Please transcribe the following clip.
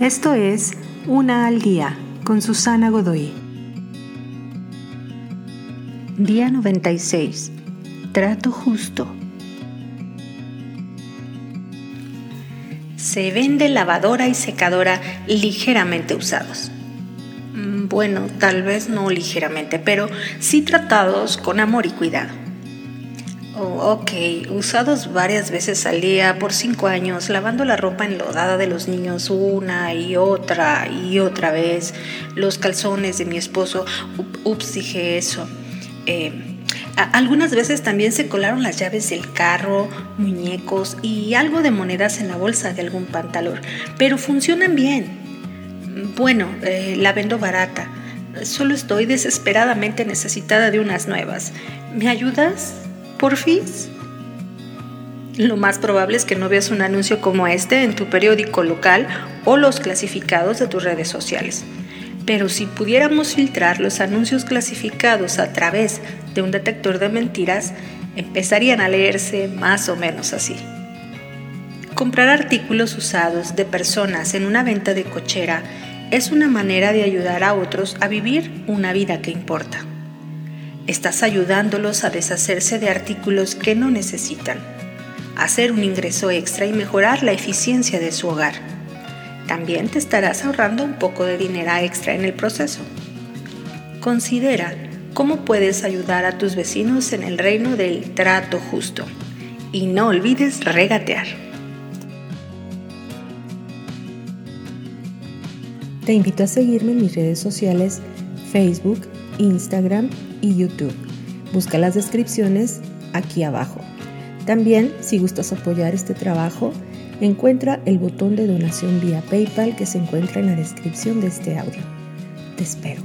Esto es Una al Día con Susana Godoy. Día 96. Trato justo. Se vende lavadora y secadora ligeramente usados. Mm, bueno, tal vez no ligeramente, pero sí tratados con amor y cuidado. Oh, ok, usados varias veces al día por cinco años, lavando la ropa enlodada de los niños una y otra y otra vez, los calzones de mi esposo, ups, dije eso. Eh, algunas veces también se colaron las llaves del carro, muñecos y algo de monedas en la bolsa de algún pantalón, pero funcionan bien. Bueno, eh, la vendo barata. Solo estoy desesperadamente necesitada de unas nuevas. ¿Me ayudas? ¿Porfis? Lo más probable es que no veas un anuncio como este en tu periódico local o los clasificados de tus redes sociales. Pero si pudiéramos filtrar los anuncios clasificados a través de un detector de mentiras, empezarían a leerse más o menos así. Comprar artículos usados de personas en una venta de cochera es una manera de ayudar a otros a vivir una vida que importa. Estás ayudándolos a deshacerse de artículos que no necesitan, hacer un ingreso extra y mejorar la eficiencia de su hogar. También te estarás ahorrando un poco de dinero extra en el proceso. Considera cómo puedes ayudar a tus vecinos en el reino del trato justo. Y no olvides regatear. Te invito a seguirme en mis redes sociales Facebook, Instagram y YouTube. Busca las descripciones aquí abajo. También, si gustas apoyar este trabajo, encuentra el botón de donación vía PayPal que se encuentra en la descripción de este audio. Te espero.